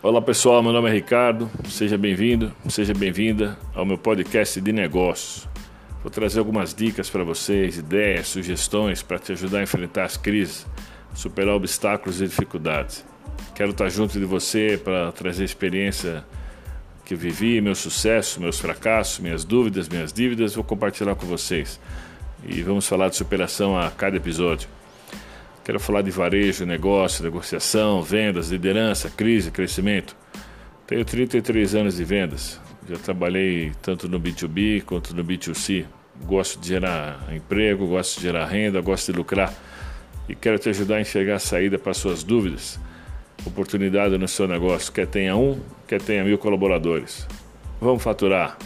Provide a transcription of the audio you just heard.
Olá pessoal, meu nome é Ricardo, seja bem-vindo, seja bem-vinda ao meu podcast de negócios. Vou trazer algumas dicas para vocês, ideias, sugestões para te ajudar a enfrentar as crises, superar obstáculos e dificuldades. Quero estar junto de você para trazer a experiência que eu vivi, meu sucesso, meus fracassos, minhas dúvidas, minhas dívidas, vou compartilhar com vocês. E vamos falar de superação a cada episódio. Quero falar de varejo, negócio, negociação, vendas, liderança, crise, crescimento. Tenho 33 anos de vendas. Já trabalhei tanto no B2B quanto no B2C. Gosto de gerar emprego, gosto de gerar renda, gosto de lucrar. E quero te ajudar a enxergar a saída para suas dúvidas. Oportunidade no seu negócio. Quer tenha um, quer tenha mil colaboradores. Vamos faturar.